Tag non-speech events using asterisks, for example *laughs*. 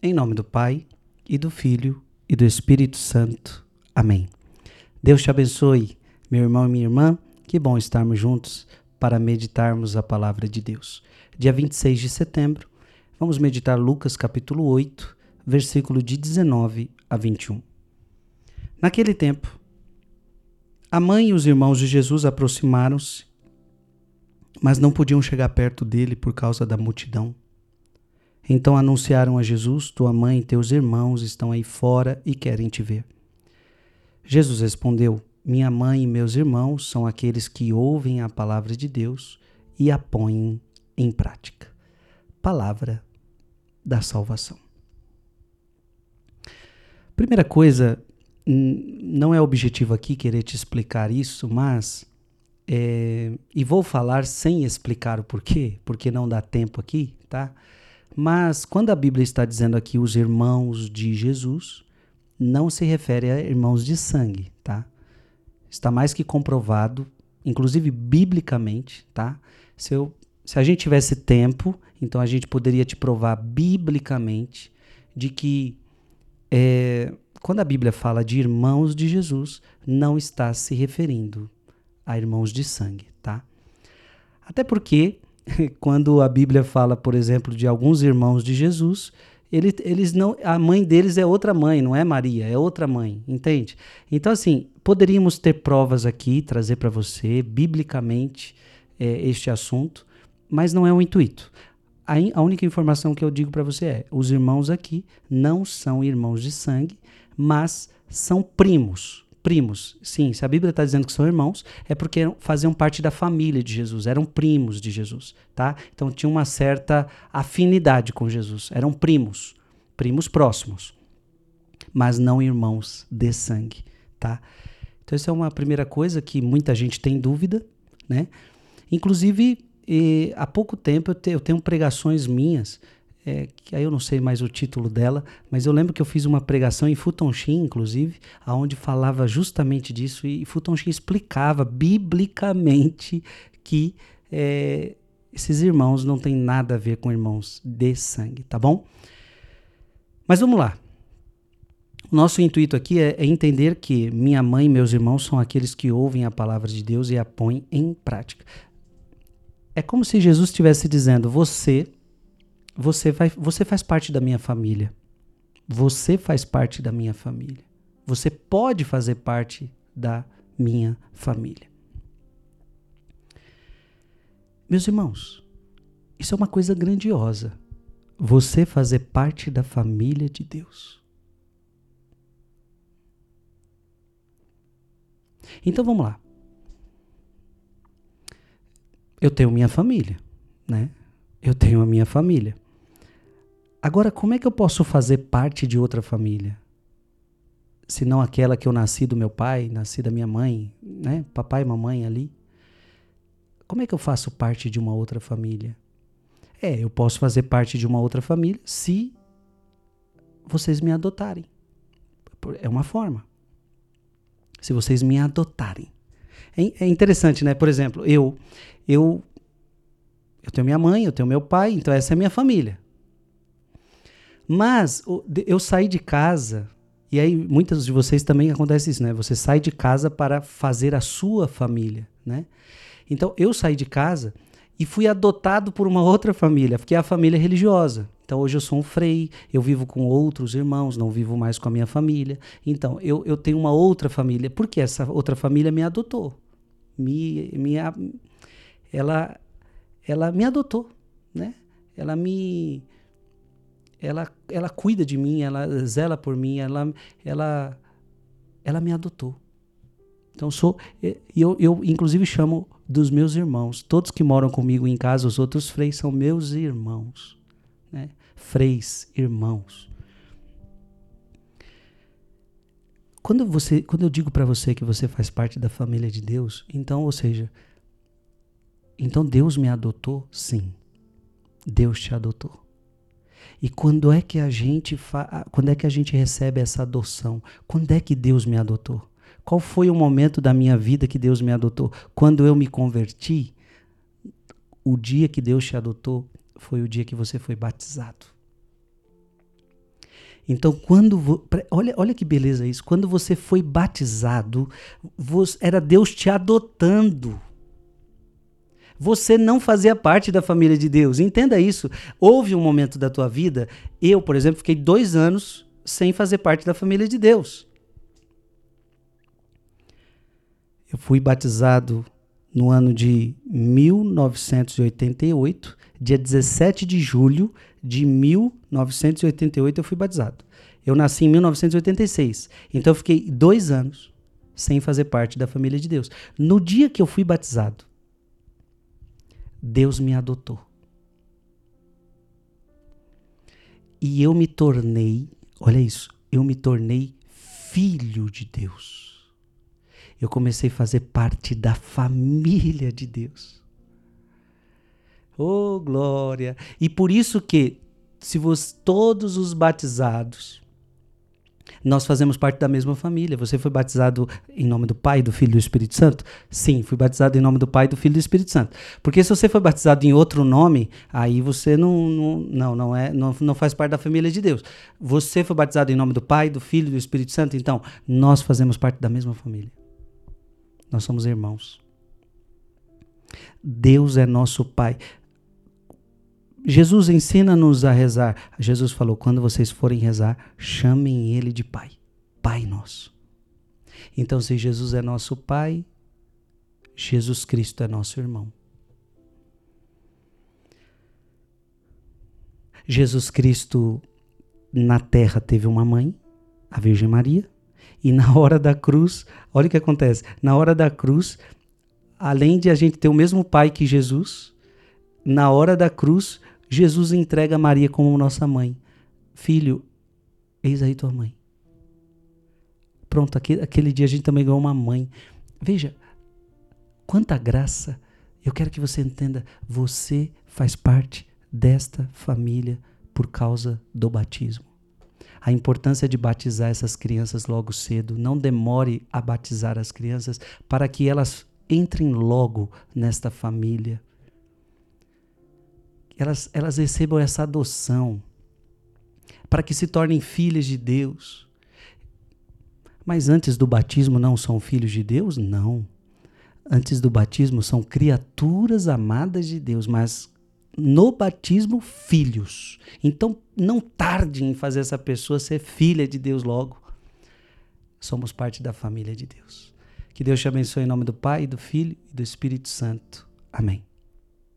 Em nome do Pai, e do Filho, e do Espírito Santo. Amém. Deus te abençoe, meu irmão e minha irmã. Que bom estarmos juntos para meditarmos a palavra de Deus. Dia 26 de setembro, vamos meditar Lucas capítulo 8, versículo de 19 a 21. Naquele tempo, a mãe e os irmãos de Jesus aproximaram-se, mas não podiam chegar perto dele por causa da multidão então anunciaram a Jesus: Tua mãe e teus irmãos estão aí fora e querem te ver. Jesus respondeu: Minha mãe e meus irmãos são aqueles que ouvem a palavra de Deus e a põem em prática. Palavra da salvação. Primeira coisa, não é objetivo aqui querer te explicar isso, mas. É, e vou falar sem explicar o porquê, porque não dá tempo aqui, tá? Mas quando a Bíblia está dizendo aqui os irmãos de Jesus, não se refere a irmãos de sangue, tá? Está mais que comprovado, inclusive biblicamente, tá? Se, eu, se a gente tivesse tempo, então a gente poderia te provar biblicamente de que é, quando a Bíblia fala de irmãos de Jesus, não está se referindo a irmãos de sangue, tá? Até porque *laughs* quando a Bíblia fala, por exemplo, de alguns irmãos de Jesus, ele, eles não, a mãe deles é outra mãe, não é Maria, é outra mãe, entende? Então, assim, poderíamos ter provas aqui, trazer para você, biblicamente, é, este assunto, mas não é o intuito. A, a única informação que eu digo para você é: os irmãos aqui não são irmãos de sangue, mas são primos primos. Sim, se a Bíblia está dizendo que são irmãos, é porque faziam parte da família de Jesus, eram primos de Jesus, tá? Então tinha uma certa afinidade com Jesus, eram primos, primos próximos, mas não irmãos de sangue, tá? Então essa é uma primeira coisa que muita gente tem dúvida, né? Inclusive, eh, há pouco tempo eu, te, eu tenho pregações minhas é, que aí eu não sei mais o título dela, mas eu lembro que eu fiz uma pregação em Futonchim, inclusive, aonde falava justamente disso e Futonchim explicava biblicamente que é, esses irmãos não têm nada a ver com irmãos de sangue, tá bom? Mas vamos lá. Nosso intuito aqui é, é entender que minha mãe e meus irmãos são aqueles que ouvem a palavra de Deus e a põem em prática. É como se Jesus estivesse dizendo: Você você, vai, você faz parte da minha família. Você faz parte da minha família. Você pode fazer parte da minha família. Meus irmãos, isso é uma coisa grandiosa. Você fazer parte da família de Deus. Então vamos lá. Eu tenho minha família, né? Eu tenho a minha família. Agora, como é que eu posso fazer parte de outra família? Se não aquela que eu nasci do meu pai, nasci da minha mãe, né? Papai e mamãe ali. Como é que eu faço parte de uma outra família? É, eu posso fazer parte de uma outra família se vocês me adotarem. É uma forma. Se vocês me adotarem. É, é interessante, né? Por exemplo, eu, eu, eu tenho minha mãe, eu tenho meu pai, então essa é a minha família. Mas eu saí de casa, e aí muitas de vocês também acontece isso, né? Você sai de casa para fazer a sua família, né? Então eu saí de casa e fui adotado por uma outra família, que é a família religiosa. Então hoje eu sou um frei, eu vivo com outros irmãos, não vivo mais com a minha família. Então eu, eu tenho uma outra família, porque essa outra família me adotou. Me, me, ela, ela me adotou, né? Ela me, ela, ela cuida de mim, ela zela por mim, ela, ela, ela me adotou. Então sou, eu, eu inclusive chamo dos meus irmãos, todos que moram comigo em casa, os outros freis são meus irmãos, né? Freis, irmãos. Quando você, quando eu digo para você que você faz parte da família de Deus, então, ou seja, então Deus me adotou? Sim. Deus te adotou. E quando é que a gente fa... quando é que a gente recebe essa adoção? Quando é que Deus me adotou? Qual foi o momento da minha vida que Deus me adotou? Quando eu me converti, o dia que Deus te adotou foi o dia que você foi batizado. Então, quando. Olha, olha que beleza isso. Quando você foi batizado, você, era Deus te adotando. Você não fazia parte da família de Deus. Entenda isso. Houve um momento da tua vida, eu, por exemplo, fiquei dois anos sem fazer parte da família de Deus. Eu fui batizado no ano de 1988, dia 17 de julho de 1988 eu fui batizado. Eu nasci em 1986, então eu fiquei dois anos sem fazer parte da família de Deus. No dia que eu fui batizado, Deus me adotou. E eu me tornei, olha isso, eu me tornei filho de Deus eu comecei a fazer parte da família de Deus. Oh, glória! E por isso que, se você, todos os batizados, nós fazemos parte da mesma família. Você foi batizado em nome do Pai, do Filho e do Espírito Santo? Sim, fui batizado em nome do Pai, do Filho e do Espírito Santo. Porque se você foi batizado em outro nome, aí você não não, não, é não, não faz parte da família de Deus. Você foi batizado em nome do Pai, do Filho e do Espírito Santo, então nós fazemos parte da mesma família. Nós somos irmãos. Deus é nosso Pai. Jesus ensina-nos a rezar. Jesus falou: quando vocês forem rezar, chamem Ele de Pai. Pai nosso. Então, se Jesus é nosso Pai, Jesus Cristo é nosso irmão. Jesus Cristo na terra teve uma mãe, a Virgem Maria. E na hora da cruz, olha o que acontece. Na hora da cruz, além de a gente ter o mesmo pai que Jesus, na hora da cruz, Jesus entrega Maria como nossa mãe. Filho, eis aí tua mãe. Pronto, aquele, aquele dia a gente também ganhou uma mãe. Veja, quanta graça. Eu quero que você entenda, você faz parte desta família por causa do batismo a importância de batizar essas crianças logo cedo. Não demore a batizar as crianças para que elas entrem logo nesta família. Elas, elas recebam essa adoção para que se tornem filhas de Deus. Mas antes do batismo não são filhos de Deus? Não. Antes do batismo são criaturas amadas de Deus, mas no batismo filhos. Então não tarde em fazer essa pessoa ser filha de Deus logo. Somos parte da família de Deus. Que Deus te abençoe em nome do Pai, do Filho e do Espírito Santo. Amém.